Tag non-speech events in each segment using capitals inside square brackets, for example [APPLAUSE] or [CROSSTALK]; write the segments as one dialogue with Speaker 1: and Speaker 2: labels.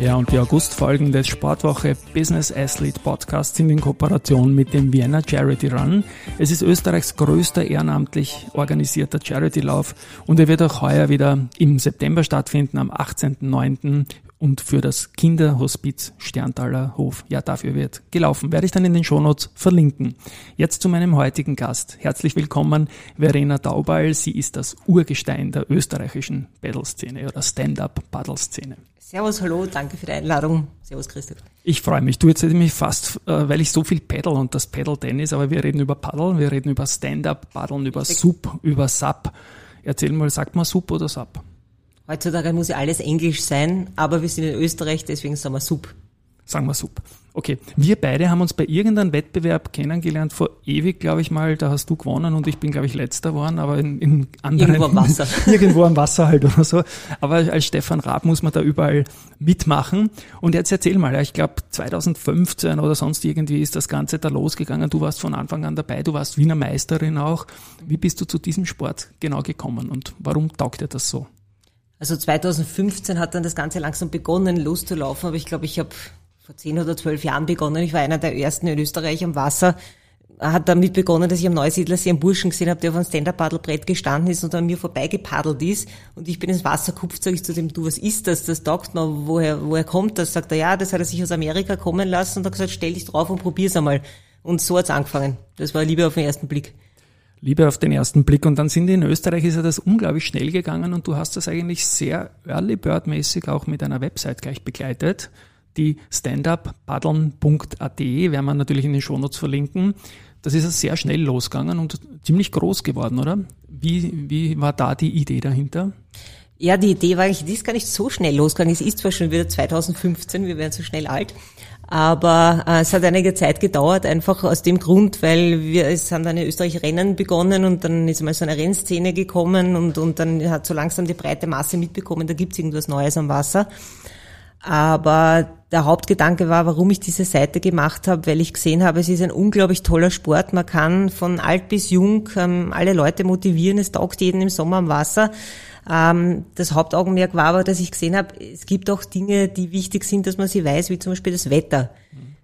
Speaker 1: Ja, und die Augustfolgen des Sportwoche Business Athlete Podcasts sind in Kooperation mit dem Vienna Charity Run. Es ist Österreichs größter ehrenamtlich organisierter Charity-Lauf und er wird auch heuer wieder im September stattfinden, am 18.09 und für das Kinderhospiz Sterntaler Hof. Ja, dafür wird gelaufen. Werde ich dann in den Shownotes verlinken. Jetzt zu meinem heutigen Gast. Herzlich willkommen, Verena Daubal. Sie ist das Urgestein der österreichischen Paddle-Szene oder Stand-Up-Paddle-Szene.
Speaker 2: Servus, hallo, danke für die Einladung. Servus, Christoph.
Speaker 1: Ich freue mich. Du jetzt hätte mich fast, äh, weil ich so viel paddle und das Paddle-Tennis, aber wir reden über Paddle, wir reden über Stand-Up, Paddeln, über Sub, über Sub. Erzähl mal, sagt man Sub oder Sub?
Speaker 2: Heutzutage muss ja alles Englisch sein, aber wir sind in Österreich, deswegen sagen wir Sub.
Speaker 1: Sagen wir Sub. Okay, wir beide haben uns bei irgendeinem Wettbewerb kennengelernt, vor ewig, glaube ich mal, da hast du gewonnen und ich bin, glaube ich, letzter geworden, aber in, in anderen...
Speaker 2: Irgendwo am Wasser. [LAUGHS]
Speaker 1: irgendwo am Wasser halt oder so. Aber als Stefan Raab muss man da überall mitmachen. Und jetzt erzähl mal, ich glaube 2015 oder sonst irgendwie ist das Ganze da losgegangen. Du warst von Anfang an dabei, du warst Wiener Meisterin auch. Wie bist du zu diesem Sport genau gekommen und warum taugt dir das so?
Speaker 2: Also 2015 hat dann das Ganze langsam begonnen loszulaufen, aber ich glaube, ich habe vor zehn oder zwölf Jahren begonnen. Ich war einer der ersten in Österreich am Wasser. Hat damit begonnen, dass ich am Neusiedlersee einen Burschen gesehen habe, der auf einem Stand-Up-Paddelbrett gestanden ist und an mir vorbeigepaddelt ist. Und ich bin ins Wasser gekupft, sage ich zu dem, du, was ist das? Das taugt noch, woher, woher kommt das? Sagt er, ja, das hat er sich aus Amerika kommen lassen und hat gesagt, stell dich drauf und probier's einmal. Und so hat's angefangen. Das war Liebe auf den ersten Blick.
Speaker 1: Liebe auf den ersten Blick. Und dann sind in Österreich ist ja das unglaublich schnell gegangen und du hast das eigentlich sehr early bird mäßig auch mit einer Website gleich begleitet. Die standuppaddeln.at werden wir natürlich in den Shownotes verlinken. Das ist sehr schnell losgegangen und ziemlich groß geworden, oder? Wie, wie war da die Idee dahinter?
Speaker 2: Ja, die Idee war eigentlich, die ist gar nicht so schnell losgegangen. Es ist zwar schon wieder 2015, wir werden so schnell alt, aber äh, es hat einige Zeit gedauert, einfach aus dem Grund, weil wir, es haben dann in Österreich Rennen begonnen und dann ist mal so eine Rennszene gekommen und, und dann hat so langsam die breite Masse mitbekommen, da gibt's irgendwas Neues am Wasser. Aber der Hauptgedanke war, warum ich diese Seite gemacht habe, weil ich gesehen habe, es ist ein unglaublich toller Sport. Man kann von alt bis jung ähm, alle Leute motivieren. Es taugt jeden im Sommer am Wasser. Ähm, das Hauptaugenmerk war aber, dass ich gesehen habe, es gibt auch Dinge, die wichtig sind, dass man sie weiß, wie zum Beispiel das Wetter.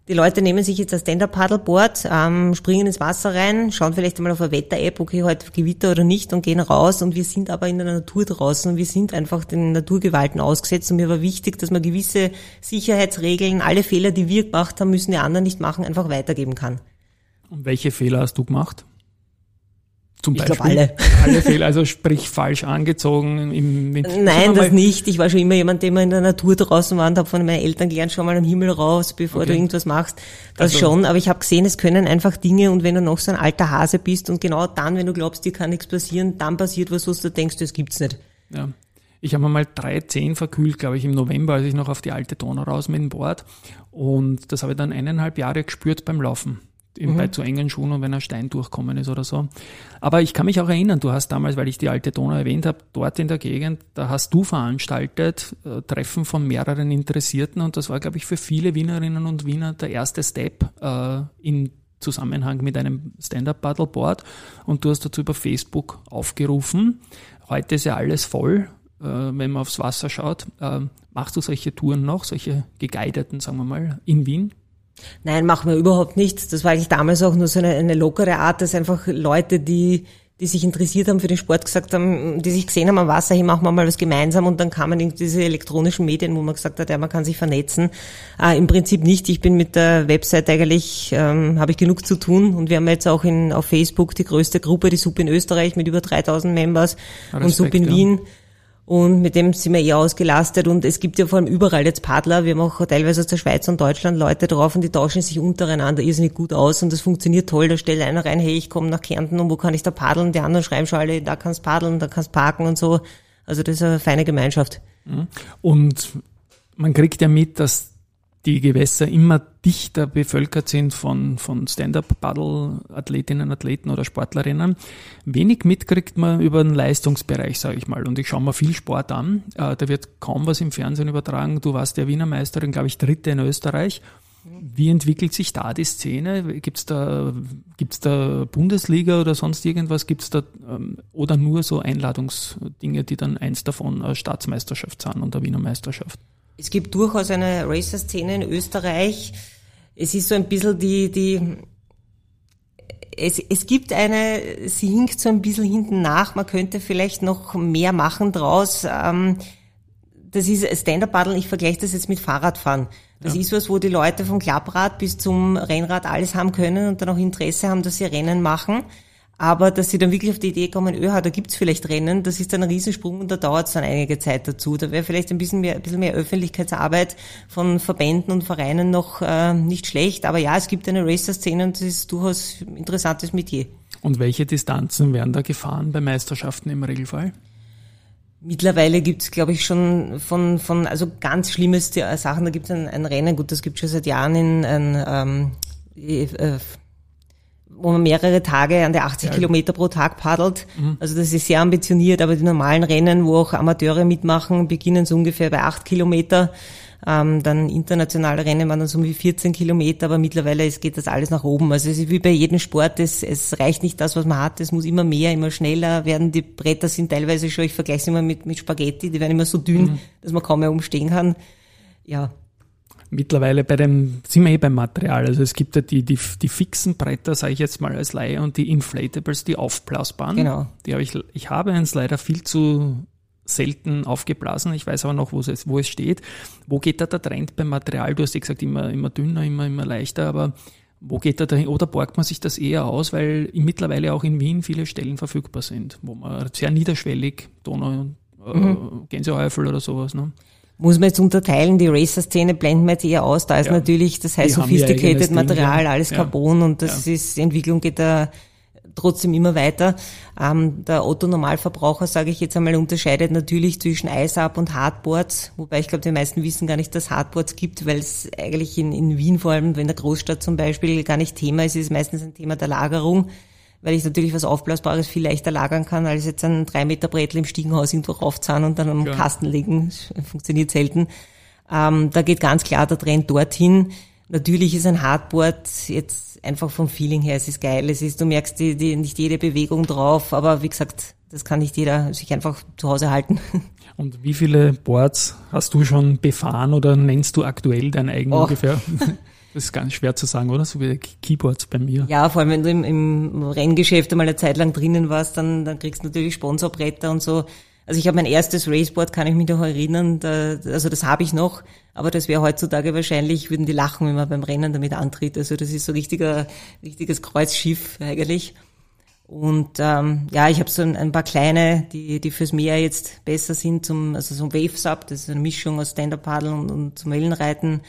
Speaker 2: Die Leute nehmen sich jetzt ein Stand-Up-Paddleboard, ähm, springen ins Wasser rein, schauen vielleicht einmal auf eine Wetter-App, okay, heute Gewitter oder nicht und gehen raus und wir sind aber in der Natur draußen und wir sind einfach den Naturgewalten ausgesetzt und mir war wichtig, dass man gewisse Sicherheitsregeln, alle Fehler, die wir gemacht haben, müssen die anderen nicht machen, einfach weitergeben kann.
Speaker 1: Und welche Fehler hast du gemacht?
Speaker 2: Zum ich glaube alle. [LAUGHS]
Speaker 1: Alle Fehler, also sprich falsch angezogen im
Speaker 2: Winter. Nein, das nicht. Ich war schon immer jemand, der immer in der Natur draußen war und habe von meinen Eltern gelernt, schau mal am Himmel raus, bevor okay. du irgendwas machst. Das also, schon, aber ich habe gesehen, es können einfach Dinge und wenn du noch so ein alter Hase bist und genau dann, wenn du glaubst, dir kann nichts passieren, dann passiert was, was du denkst, das gibt's nicht.
Speaker 1: Ja. Ich habe mal 3,10 verkühlt, glaube ich, im November, als ich noch auf die alte Donau raus mit dem Board. Und das habe ich dann eineinhalb Jahre gespürt beim Laufen eben mhm. bei zu engen Schuhen und wenn ein Stein durchkommen ist oder so. Aber ich kann mich auch erinnern, du hast damals, weil ich die alte Donau erwähnt habe, dort in der Gegend, da hast du veranstaltet äh, Treffen von mehreren Interessierten und das war, glaube ich, für viele Wienerinnen und Wiener der erste Step äh, in Zusammenhang mit einem Stand-Up-Paddleboard und du hast dazu über Facebook aufgerufen. Heute ist ja alles voll, äh, wenn man aufs Wasser schaut. Äh, machst du solche Touren noch, solche geguideten, sagen wir mal, in Wien?
Speaker 2: Nein, machen wir überhaupt nicht. Das war eigentlich damals auch nur so eine, eine lockere Art, dass einfach Leute, die die sich interessiert haben für den Sport, gesagt haben, die sich gesehen haben am Wasser, hier machen wir mal was gemeinsam und dann kamen diese elektronischen Medien, wo man gesagt hat, ja, man kann sich vernetzen. Äh, Im Prinzip nicht. Ich bin mit der Website eigentlich, ähm, habe ich genug zu tun und wir haben jetzt auch in, auf Facebook die größte Gruppe, die SUP in Österreich mit über 3000 Members Respekt, und SUP in ja. Wien und mit dem sind wir eher ausgelastet und es gibt ja vor allem überall jetzt Paddler. Wir haben auch teilweise aus der Schweiz und Deutschland Leute drauf und die tauschen sich untereinander irrsinnig gut aus und das funktioniert toll. Da stellt einer rein, hey, ich komme nach Kärnten und wo kann ich da paddeln? Die anderen schreiben schon alle, da kannst paddeln, da kannst parken und so. Also das ist eine feine Gemeinschaft.
Speaker 1: Mhm. Und man kriegt ja mit, dass die Gewässer immer dichter bevölkert sind von, von Stand-up-Paddle-Athletinnen, Athleten oder Sportlerinnen. Wenig mitkriegt man über den Leistungsbereich, sage ich mal. Und ich schaue mir viel Sport an. Äh, da wird kaum was im Fernsehen übertragen. Du warst der Wiener Meisterin, glaube ich, dritte in Österreich. Wie entwickelt sich da die Szene? Gibt es da, gibt's da Bundesliga oder sonst irgendwas? Gibt es da ähm, oder nur so Einladungsdinge, die dann eins davon eine Staatsmeisterschaft sind und eine Wiener Meisterschaft?
Speaker 2: Es gibt durchaus eine Racer-Szene in Österreich. Es ist so ein bisschen die, die, es, es gibt eine, sie hinkt so ein bisschen hinten nach, man könnte vielleicht noch mehr machen draus. Ähm, das ist Stand-Up-Paddle, ich vergleiche das jetzt mit Fahrradfahren. Das ja. ist was, wo die Leute vom Klapprad bis zum Rennrad alles haben können und dann auch Interesse haben, dass sie Rennen machen. Aber dass sie dann wirklich auf die Idee kommen, öha, da gibt's vielleicht Rennen, das ist dann ein Riesensprung und da dauert es dann einige Zeit dazu. Da wäre vielleicht ein bisschen mehr, ein bisschen mehr Öffentlichkeitsarbeit von Verbänden und Vereinen noch äh, nicht schlecht. Aber ja, es gibt eine Racer-Szene und das ist durchaus ein interessantes Metier.
Speaker 1: Und welche Distanzen werden da gefahren bei Meisterschaften im Regelfall?
Speaker 2: Mittlerweile gibt's, glaube ich, schon von, von also ganz schlimmeste Sachen. Da gibt's ein, ein Rennen, gut, das gibt's schon seit Jahren in ein, ähm, äh, wo man mehrere Tage an der 80 ja. Kilometer pro Tag paddelt. Mhm. Also das ist sehr ambitioniert, aber die normalen Rennen, wo auch Amateure mitmachen, beginnen so ungefähr bei 8 Kilometer. Ähm, dann internationale Rennen waren dann so wie 14 Kilometer, aber mittlerweile es geht das alles nach oben. Also es ist wie bei jedem Sport, es, es reicht nicht das, was man hat, es muss immer mehr, immer schneller werden. Die Bretter sind teilweise schon, ich vergleiche es immer mit, mit Spaghetti, die werden immer so dünn, mhm. dass man kaum mehr umstehen kann. Ja,
Speaker 1: mittlerweile bei dem, sind wir eh beim Material. Also es gibt ja die, die, die fixen Bretter, sage ich jetzt mal als Laie, und die Inflatables, die aufblasbaren. Genau. Die habe ich, ich habe eins leider viel zu selten aufgeblasen. Ich weiß aber noch, wo es, wo es steht. Wo geht da der Trend beim Material? Du hast ja gesagt, immer, immer dünner, immer, immer leichter, aber wo geht da dahin? Oder borgt man sich das eher aus, weil mittlerweile auch in Wien viele Stellen verfügbar sind, wo man sehr niederschwellig, Donau, äh, mhm. Gänseeufel oder sowas, ne?
Speaker 2: Muss man jetzt unterteilen, die Racer-Szene blenden wir jetzt eher aus, da ist ja. natürlich das heißt sophisticated Material, Ding, alles Carbon und das ja. ist, die Entwicklung geht da trotzdem immer weiter. Ähm, der Otto-Normalverbraucher, sage ich jetzt einmal, unterscheidet natürlich zwischen Eisab und Hardboards, wobei ich glaube, die meisten wissen gar nicht, dass Hardboards gibt, weil es eigentlich in, in Wien vor allem, in der Großstadt zum Beispiel, gar nicht Thema ist. Es ist meistens ein Thema der Lagerung weil ich natürlich was Aufblasbares viel leichter lagern kann, als jetzt ein drei Meter Brettel im Stiegenhaus irgendwo raufzahlen und dann am ja. Kasten legen. Das funktioniert selten. Ähm, da geht ganz klar der Trend dorthin. Natürlich ist ein Hardboard jetzt einfach vom Feeling her, es ist geil, es ist, du merkst die, die, nicht jede Bewegung drauf, aber wie gesagt, das kann nicht jeder sich einfach zu Hause halten. [LAUGHS]
Speaker 1: Und wie viele Boards hast du schon befahren oder nennst du aktuell dein eigen oh. ungefähr? [LAUGHS] Das ist ganz schwer zu sagen, oder? So wie Keyboards bei mir.
Speaker 2: Ja, vor allem wenn du im, im Renngeschäft einmal eine Zeit lang drinnen warst, dann, dann kriegst du natürlich Sponsorbretter und so. Also ich habe mein erstes Raceboard, kann ich mich noch erinnern, da, also das habe ich noch, aber das wäre heutzutage wahrscheinlich, würden die lachen, wenn man beim Rennen damit antritt. Also das ist so richtiger, richtiges Kreuzschiff eigentlich. Und ähm, ja, ich habe so ein, ein, paar kleine, die, die fürs Meer jetzt besser sind, zum, also so ein Wave-Sub, das ist eine Mischung aus Stand-Up-Paddle und, und zum Wellenreiten,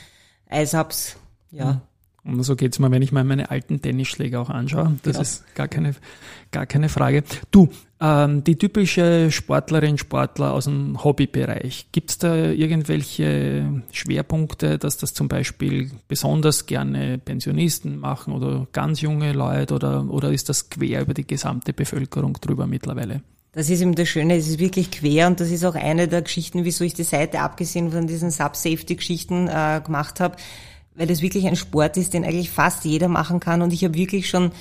Speaker 2: Eisabs, ja.
Speaker 1: Und so geht's mir, wenn ich mal meine alten Tennisschläger auch anschaue. Das genau. ist gar keine, gar keine Frage. Du, ähm, die typische Sportlerin, Sportler aus dem Hobbybereich, gibt's da irgendwelche Schwerpunkte, dass das zum Beispiel besonders gerne Pensionisten machen oder ganz junge Leute oder, oder ist das quer über die gesamte Bevölkerung drüber mittlerweile?
Speaker 2: Das ist eben das Schöne, es ist wirklich quer und das ist auch eine der Geschichten, wieso ich die Seite abgesehen von diesen Sub-Safety-Geschichten äh, gemacht habe weil es wirklich ein Sport ist, den eigentlich fast jeder machen kann. Und ich habe wirklich schon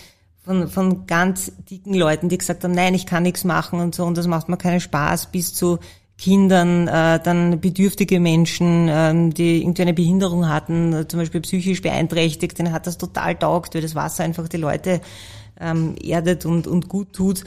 Speaker 2: von, von ganz dicken Leuten, die gesagt haben, nein, ich kann nichts machen und so und das macht mir keinen Spaß, bis zu Kindern, äh, dann bedürftige Menschen, ähm, die irgendwie eine Behinderung hatten, äh, zum Beispiel psychisch beeinträchtigt, denen hat das total taugt, weil das Wasser einfach die Leute ähm, erdet und, und gut tut.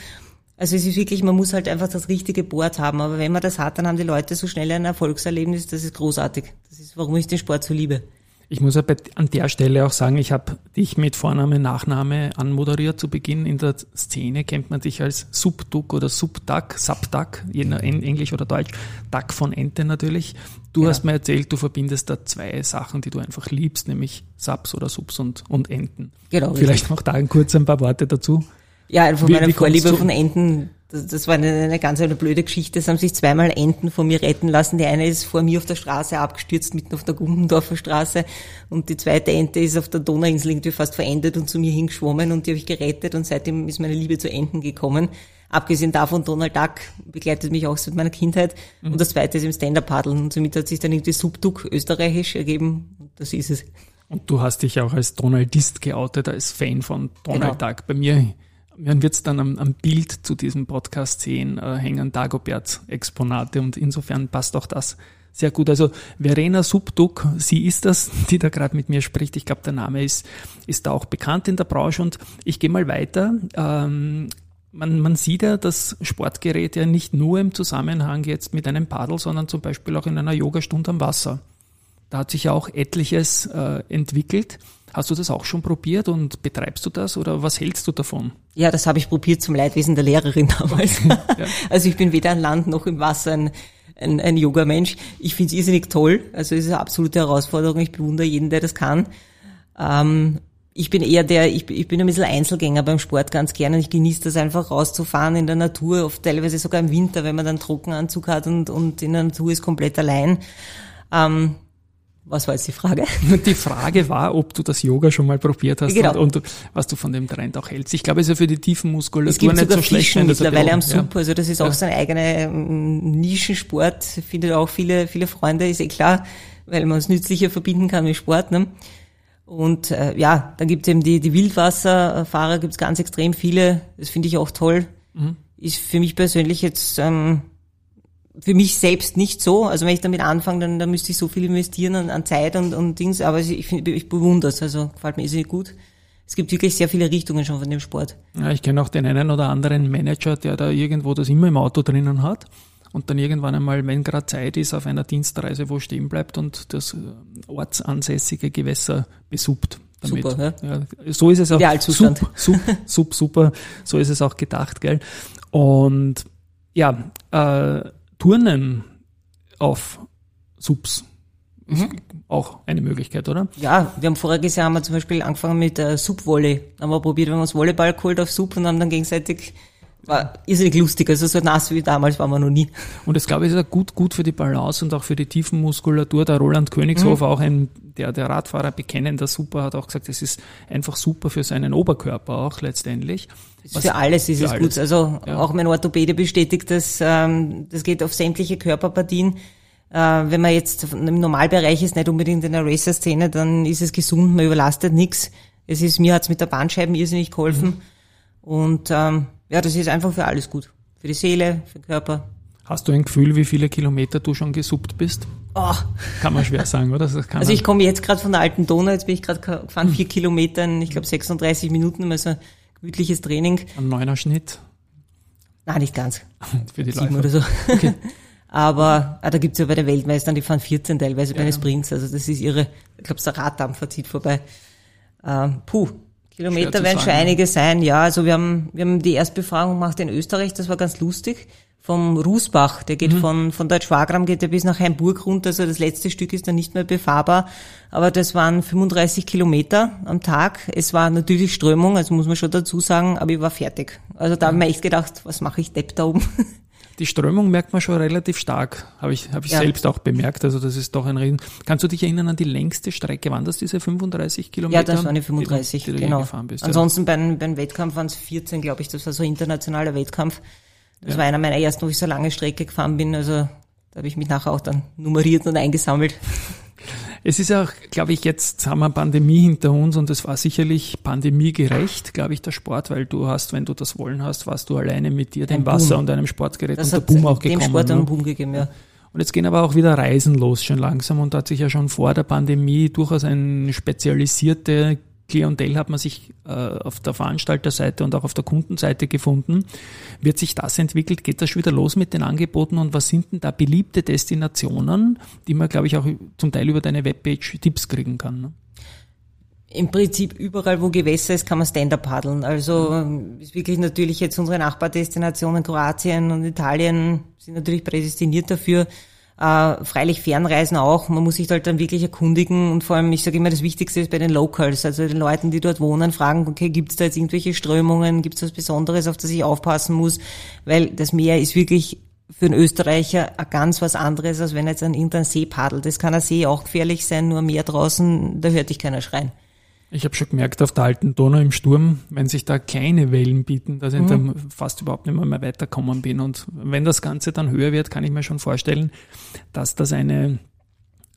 Speaker 2: Also es ist wirklich, man muss halt einfach das richtige Board haben. Aber wenn man das hat, dann haben die Leute so schnell ein Erfolgserlebnis, das ist großartig. Das ist, warum ich den Sport so liebe.
Speaker 1: Ich muss aber an der Stelle auch sagen, ich habe dich mit Vorname, Nachname anmoderiert zu Beginn. In der Szene kennt man dich als Subduck oder Subduck, Subduck, je nach Englisch oder Deutsch, Duck von Ente natürlich. Du ja. hast mir erzählt, du verbindest da zwei Sachen, die du einfach liebst, nämlich Subs oder Subs und, und Enten. Genau. Vielleicht noch da kurz ein paar Worte dazu.
Speaker 2: Ja, einfach wie, meine wie Vorliebe von Enten das, das war eine, eine ganz eine blöde Geschichte. Es haben sich zweimal Enten von mir retten lassen. Die eine ist vor mir auf der Straße abgestürzt, mitten auf der Gumpendorfer Straße. Und die zweite Ente ist auf der Donauinsel irgendwie fast verendet und zu mir hingeschwommen und die habe ich gerettet. Und seitdem ist meine Liebe zu Enten gekommen. Abgesehen davon, Donald Duck begleitet mich auch seit meiner Kindheit. Mhm. Und das zweite ist im Stand-Up-Paddeln. Und somit hat sich dann irgendwie Subduck österreichisch ergeben. Und das ist es.
Speaker 1: Und du hast dich auch als Donaldist geoutet, als Fan von Donald genau. Duck. Bei mir man wird es dann am, am, Bild zu diesem Podcast sehen, äh, hängen Dagobert-Exponate und insofern passt auch das sehr gut. Also Verena Subduk, sie ist das, die da gerade mit mir spricht. Ich glaube, der Name ist, ist da auch bekannt in der Branche und ich gehe mal weiter. Ähm, man, man sieht ja das Sportgerät ja nicht nur im Zusammenhang jetzt mit einem Paddel, sondern zum Beispiel auch in einer Yogastunde am Wasser. Da hat sich ja auch etliches äh, entwickelt. Hast du das auch schon probiert und betreibst du das oder was hältst du davon?
Speaker 2: Ja, das habe ich probiert zum Leidwesen der Lehrerin [LAUGHS] damals. ja. Also ich bin weder an Land noch im Wasser ein, ein, ein Yoga-Mensch. Ich finde es irrsinnig toll. Also es ist eine absolute Herausforderung. Ich bewundere jeden, der das kann. Ähm, ich bin eher der, ich, ich bin ein bisschen Einzelgänger beim Sport ganz gerne und ich genieße das einfach rauszufahren in der Natur, oft teilweise sogar im Winter, wenn man dann Trockenanzug hat und, und in der Natur ist komplett allein. Ähm, was war jetzt die Frage? [LAUGHS]
Speaker 1: Die Frage war, ob du das Yoga schon mal probiert hast genau. und, und, was du von dem Trend auch hältst. Ich glaube, es ist ja für die tiefen Muskulatur
Speaker 2: nicht so schlecht. Fischen mittlerweile am Sub, ja. also das ist auch ja. so ein eigener ähm, Nischensport. Findet auch viele, viele Freunde, ist eh klar, weil man es nützlicher verbinden kann mit Sport. Ne? Und äh, ja, dann gibt es eben die, die Wildwasserfahrer, gibt es ganz extrem viele. Das finde ich auch toll. Mhm. Ist für mich persönlich jetzt ähm, für mich selbst nicht so. Also wenn ich damit anfange, dann, dann müsste ich so viel investieren an, an Zeit und, und Dings. Aber ich, ich, ich bewundere es. Also gefällt mir sehr gut. Es gibt wirklich sehr viele Richtungen schon von dem Sport.
Speaker 1: Ja, ich kenne auch den einen oder anderen Manager, der da irgendwo das immer im Auto drinnen hat und dann irgendwann einmal, wenn gerade Zeit ist, auf einer Dienstreise wo stehen bleibt und das äh, ortsansässige Gewässer besuppt. Damit. Super, ja. ja. So ist es auch.
Speaker 2: Idealzustand.
Speaker 1: Sup, sup, sup, super. So ist es auch gedacht, gell? Und ja, äh, Turnen auf Subs ist mhm. auch eine Möglichkeit, oder?
Speaker 2: Ja, wir haben voriges Jahr haben wir zum Beispiel angefangen mit äh, Subvolley. Haben wir probiert, wir haben uns Volleyball geholt auf Sub und haben dann gegenseitig war irrsinnig lustig. Also so nass wie damals waren wir noch nie.
Speaker 1: Und das glaube ich ist auch gut, gut für die Balance und auch für die Tiefenmuskulatur. Der Roland Königshofer, mhm. auch ein, der, der Radfahrer bekennender Super, hat auch gesagt, es ist einfach super für seinen Oberkörper auch letztendlich.
Speaker 2: Was, für alles ist für es alles. gut. Also ja. auch mein Orthopäde bestätigt, dass ähm, das geht auf sämtliche Körperpartien. Äh, wenn man jetzt im Normalbereich ist, nicht unbedingt in der Racer-Szene, dann ist es gesund, man überlastet nichts. Es ist, mir hat's mit der Bandscheiben irrsinnig geholfen. Mhm. Und ähm, ja, das ist einfach für alles gut. Für die Seele, für den Körper.
Speaker 1: Hast du ein Gefühl, wie viele Kilometer du schon gesuppt bist? Oh. Kann man schwer sagen, oder?
Speaker 2: also ich komme jetzt gerade von der alten Donau, jetzt bin ich gerade gefahren, hm. vier Kilometer in, ich glaube, 36 Minuten, also gemütliches Training.
Speaker 1: Ein neuner Schnitt?
Speaker 2: Nein, nicht ganz. [LAUGHS] Für die Sieben Läufer. oder so. Okay. [LAUGHS] Aber ah, da gibt's ja bei den Weltmeistern, die fahren 14 teilweise bei den Sprints, also das ist ihre, ich glaube, der Raddampfer zieht vorbei. Ähm, puh, Kilometer werden schon einige sein, ja. Also wir haben, wir haben die Erstbefragung gemacht in Österreich, das war ganz lustig. Vom Rußbach, der geht mhm. von, von Deutsch-Wagram geht er bis nach Heimburg runter, also das letzte Stück ist dann nicht mehr befahrbar. Aber das waren 35 Kilometer am Tag. Es war natürlich Strömung, also muss man schon dazu sagen, aber ich war fertig. Also da mhm. habe ich mir echt gedacht, was mache ich Depp da oben? [LAUGHS]
Speaker 1: Die Strömung merkt man schon relativ stark, habe ich, hab ich ja. selbst auch bemerkt. Also das ist doch ein Riesen. Kannst du dich erinnern an die längste Strecke? Waren das diese 35 Kilometer?
Speaker 2: Ja, das waren die 35, die, die genau. Bist, Ansonsten ja. beim, beim Wettkampf waren es 14, glaube ich. Das war so ein internationaler Wettkampf. Das ja. war einer meiner ersten, wo ich so lange Strecke gefahren bin. Also da habe ich mich nachher auch dann nummeriert und eingesammelt.
Speaker 1: Es ist auch, glaube ich, jetzt haben wir Pandemie hinter uns und es war sicherlich pandemiegerecht, glaube ich, der Sport, weil du hast, wenn du das Wollen hast, warst du alleine mit dir, dem Wasser und einem Sportgerät
Speaker 2: das
Speaker 1: und der Boom auch
Speaker 2: gekommen. Dem Sport einen ne? Boom gegeben, ja.
Speaker 1: Und jetzt gehen aber auch wieder Reisen los schon langsam und da hat sich ja schon vor der Pandemie durchaus eine spezialisierte Klientel hat man sich äh, auf der Veranstalterseite und auch auf der Kundenseite gefunden. Wird sich das entwickelt? Geht das schon wieder los mit den Angeboten? Und was sind denn da beliebte Destinationen, die man, glaube ich, auch zum Teil über deine Webpage Tipps kriegen kann? Ne?
Speaker 2: Im Prinzip überall, wo Gewässer ist, kann man Stand-up paddeln. Also ist wirklich natürlich jetzt unsere Nachbardestinationen Kroatien und Italien sind natürlich prädestiniert dafür. Äh, freilich Fernreisen auch. Man muss sich halt dann wirklich erkundigen und vor allem, ich sage immer, das Wichtigste ist bei den Locals, also den Leuten, die dort wohnen, fragen, okay, gibt es da jetzt irgendwelche Strömungen, gibt es was Besonderes, auf das ich aufpassen muss, weil das Meer ist wirklich für einen Österreicher ganz was anderes, als wenn er jetzt an irgendeinen See paddelt. Das kann ein See auch gefährlich sein, nur Meer draußen, da hört dich keiner schreien.
Speaker 1: Ich habe schon gemerkt, auf der alten Donau im Sturm, wenn sich da kleine Wellen bieten, dass ich mhm. dann fast überhaupt nicht mehr, mehr weiterkommen bin. Und wenn das Ganze dann höher wird, kann ich mir schon vorstellen, dass das eine,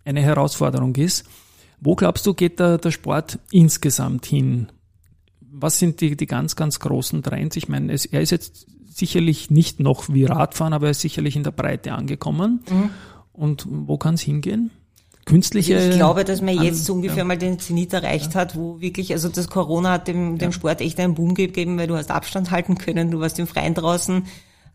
Speaker 1: eine Herausforderung ist. Wo glaubst du, geht der, der Sport insgesamt hin? Was sind die, die ganz, ganz großen Trends? Ich meine, es, er ist jetzt sicherlich nicht noch wie Radfahren, aber er ist sicherlich in der Breite angekommen. Mhm. Und wo kann es hingehen? Künstliche.
Speaker 2: Ich glaube, dass man jetzt so ungefähr ja. mal den Zenit erreicht ja. hat, wo wirklich, also das Corona hat dem, dem Sport echt einen Boom gegeben, weil du hast Abstand halten können, du warst im Freien draußen.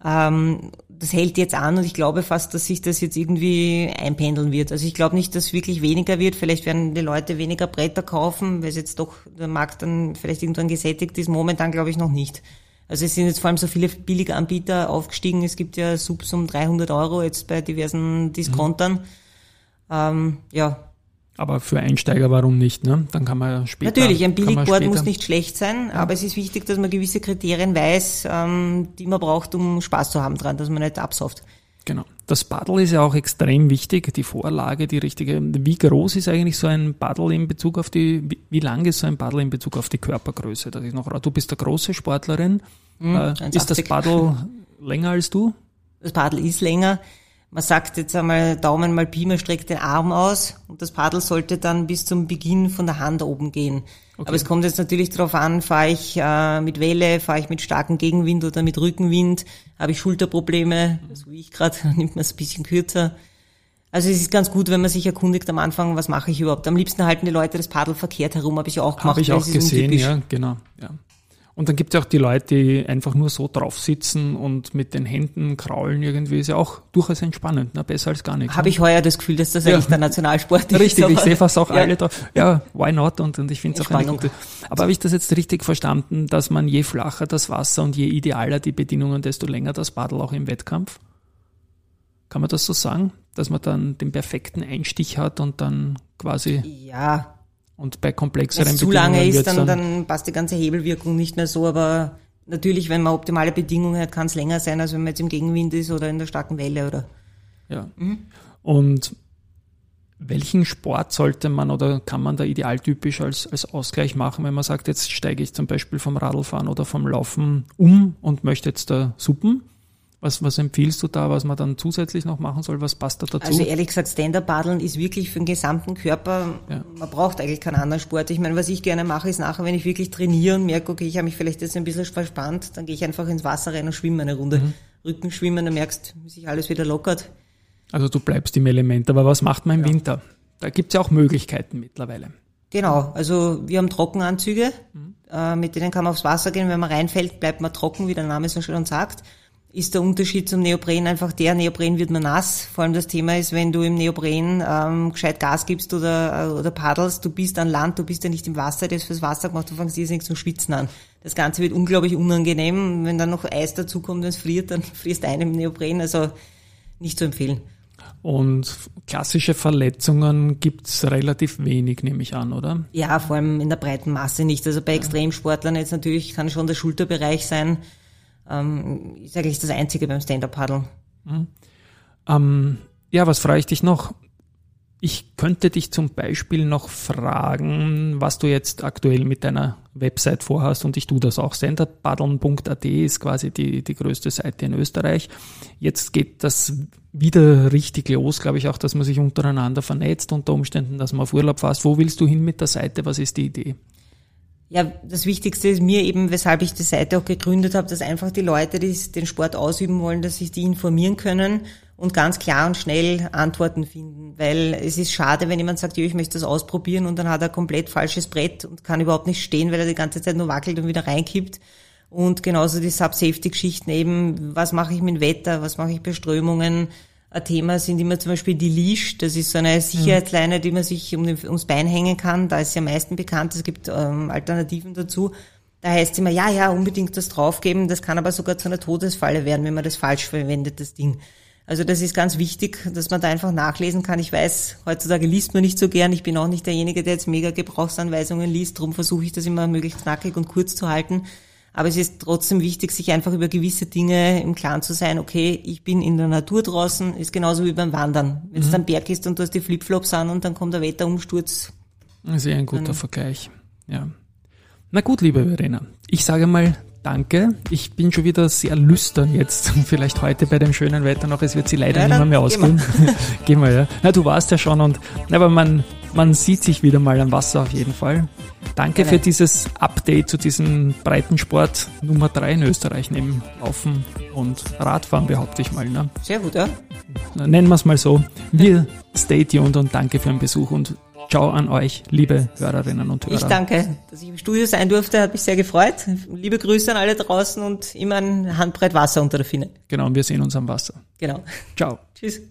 Speaker 2: Ähm, das hält jetzt an und ich glaube fast, dass sich das jetzt irgendwie einpendeln wird. Also ich glaube nicht, dass es wirklich weniger wird. Vielleicht werden die Leute weniger Bretter kaufen, weil es jetzt doch der Markt dann vielleicht irgendwann gesättigt ist. Momentan glaube ich noch nicht. Also es sind jetzt vor allem so viele billige Anbieter aufgestiegen. Es gibt ja Subs um 300 Euro jetzt bei diversen Diskontern. Mhm. Ähm, ja.
Speaker 1: Aber für Einsteiger warum nicht, ne? Dann kann man später.
Speaker 2: Natürlich, ein Billigboard muss nicht schlecht sein, ja. aber es ist wichtig, dass man gewisse Kriterien weiß, ähm, die man braucht, um Spaß zu haben dran, dass man nicht absauft.
Speaker 1: Genau. Das Paddle ist ja auch extrem wichtig, die Vorlage, die richtige. Wie groß ist eigentlich so ein Paddle in Bezug auf die, wie, wie lang ist so ein Paddle in Bezug auf die Körpergröße? Das ist noch, du bist eine große Sportlerin. Mhm, äh, ist das Paddle länger als du?
Speaker 2: Das Paddle ist länger man sagt jetzt einmal Daumen mal Pi, man streckt den Arm aus und das Paddel sollte dann bis zum Beginn von der Hand oben gehen. Okay. Aber es kommt jetzt natürlich darauf an, fahre ich äh, mit Welle, fahre ich mit starkem Gegenwind oder mit Rückenwind, habe ich Schulterprobleme, so wie ich gerade, [LAUGHS] nimmt man es ein bisschen kürzer. Also es ist ganz gut, wenn man sich erkundigt am Anfang, was mache ich überhaupt. Am liebsten halten die Leute das Paddel verkehrt herum, habe ich auch gemacht.
Speaker 1: Habe ich auch gesehen, ja, genau. Ja. Und dann gibt es auch die Leute, die einfach nur so drauf sitzen und mit den Händen kraulen irgendwie. Ist ja auch durchaus entspannend, ne? besser als gar nichts.
Speaker 2: Habe
Speaker 1: ne?
Speaker 2: ich heuer das Gefühl, dass das ja. eigentlich der Nationalsport [LAUGHS] ist.
Speaker 1: Richtig, ich sehe fast auch ja. alle da. Ja, why not? Und, und ich finde es auch eine gute. Aber habe ich das jetzt richtig verstanden, dass man je flacher das Wasser und je idealer die Bedingungen, desto länger das Paddel auch im Wettkampf? Kann man das so sagen? Dass man dann den perfekten Einstich hat und dann quasi.
Speaker 2: Ja,
Speaker 1: und bei komplexeren
Speaker 2: Wenn es zu lange ist, dann, dann passt die ganze Hebelwirkung nicht mehr so, aber natürlich, wenn man optimale Bedingungen hat, kann es länger sein, als wenn man jetzt im Gegenwind ist oder in der starken Welle, oder?
Speaker 1: Ja. Mhm. Und welchen Sport sollte man oder kann man da idealtypisch als, als Ausgleich machen, wenn man sagt, jetzt steige ich zum Beispiel vom Radlfahren oder vom Laufen um und möchte jetzt da Suppen? Was, was empfiehlst du da, was man dann zusätzlich noch machen soll? Was passt da dazu?
Speaker 2: Also ehrlich gesagt, Stand-Up-Paddeln ist wirklich für den gesamten Körper, ja. man braucht eigentlich keinen anderen Sport. Ich meine, was ich gerne mache, ist nachher, wenn ich wirklich trainiere und merke, okay, ich habe mich vielleicht jetzt ein bisschen verspannt, dann gehe ich einfach ins Wasser rein und schwimme eine Runde. Mhm. Rückenschwimmen, dann merkst, wie sich alles wieder lockert.
Speaker 1: Also du bleibst im Element, aber was macht man im ja. Winter? Da gibt's ja auch Möglichkeiten mittlerweile.
Speaker 2: Genau, also wir haben Trockenanzüge, mhm. äh, mit denen kann man aufs Wasser gehen. Wenn man reinfällt, bleibt man trocken, wie der Name so schön sagt ist der Unterschied zum Neopren einfach der, Neopren wird man nass. Vor allem das Thema ist, wenn du im Neopren ähm, gescheit Gas gibst oder, oder paddelst, du bist an Land, du bist ja nicht im Wasser, das fürs Wasser gemacht, du fängst irrsinnig zum Schwitzen an. Das Ganze wird unglaublich unangenehm. Wenn dann noch Eis dazukommt, wenn es friert, dann [LAUGHS] frierst du einen im Neopren, also nicht zu empfehlen.
Speaker 1: Und klassische Verletzungen gibt's relativ wenig, nehme ich an, oder?
Speaker 2: Ja, vor allem in der breiten Masse nicht. Also bei Extremsportlern jetzt natürlich kann schon der Schulterbereich sein, ähm, ist eigentlich das Einzige beim Stand-Up-Paddeln.
Speaker 1: Mhm. Ähm, ja, was frage ich dich noch? Ich könnte dich zum Beispiel noch fragen, was du jetzt aktuell mit deiner Website vorhast und ich tue das auch. Standardpaddeln.at ist quasi die, die größte Seite in Österreich. Jetzt geht das wieder richtig los, glaube ich auch, dass man sich untereinander vernetzt, unter Umständen, dass man auf Urlaub fährt. Wo willst du hin mit der Seite? Was ist die Idee?
Speaker 2: Ja, das Wichtigste ist mir eben, weshalb ich die Seite auch gegründet habe, dass einfach die Leute, die den Sport ausüben wollen, dass sich die informieren können und ganz klar und schnell Antworten finden. Weil es ist schade, wenn jemand sagt, ja, ich möchte das ausprobieren und dann hat er komplett falsches Brett und kann überhaupt nicht stehen, weil er die ganze Zeit nur wackelt und wieder reinkippt. Und genauso die Sub-Safety-Geschichten eben, was mache ich mit Wetter, was mache ich bei Strömungen, ein Thema sind immer zum Beispiel die Leash. Das ist so eine Sicherheitsleine, die man sich um den, ums Bein hängen kann. Da ist sie am meisten bekannt. Es gibt ähm, Alternativen dazu. Da heißt es immer, ja, ja, unbedingt das draufgeben. Das kann aber sogar zu einer Todesfalle werden, wenn man das falsch verwendet, das Ding. Also das ist ganz wichtig, dass man da einfach nachlesen kann. Ich weiß, heutzutage liest man nicht so gern. Ich bin auch nicht derjenige, der jetzt mega Gebrauchsanweisungen liest. Darum versuche ich das immer möglichst knackig und kurz zu halten. Aber es ist trotzdem wichtig, sich einfach über gewisse Dinge im Klaren zu sein. Okay, ich bin in der Natur draußen, ist genauso wie beim Wandern. Wenn es mhm. am Berg ist und du hast die Flipflops an und dann kommt der Wetterumsturz.
Speaker 1: Sehr ein guter Vergleich, ja. Na gut, liebe Verena, ich sage mal Danke. Ich bin schon wieder sehr lüstern jetzt. [LAUGHS] Vielleicht heute bei dem schönen Wetter noch. Es wird sie leider ja, nicht mehr, mehr ausgehen. [LAUGHS] Gehen wir, ja. Na, du warst ja schon und, aber man, man sieht sich wieder mal am Wasser auf jeden Fall. Danke Gerne. für dieses Update zu diesem Breitensport Nummer 3 in Österreich neben Laufen und Radfahren, behaupte ich mal. Ne?
Speaker 2: Sehr gut, ja.
Speaker 1: Nennen wir es mal so. Wir stay tuned und danke für den Besuch und Ciao an euch, liebe Hörerinnen und Hörer.
Speaker 2: Ich danke, dass ich im Studio sein durfte, hat mich sehr gefreut. Liebe Grüße an alle draußen und immer ein Handbreit Wasser unter der Finne.
Speaker 1: Genau, und wir sehen uns am Wasser.
Speaker 2: Genau.
Speaker 1: Ciao. [LAUGHS]
Speaker 2: Tschüss.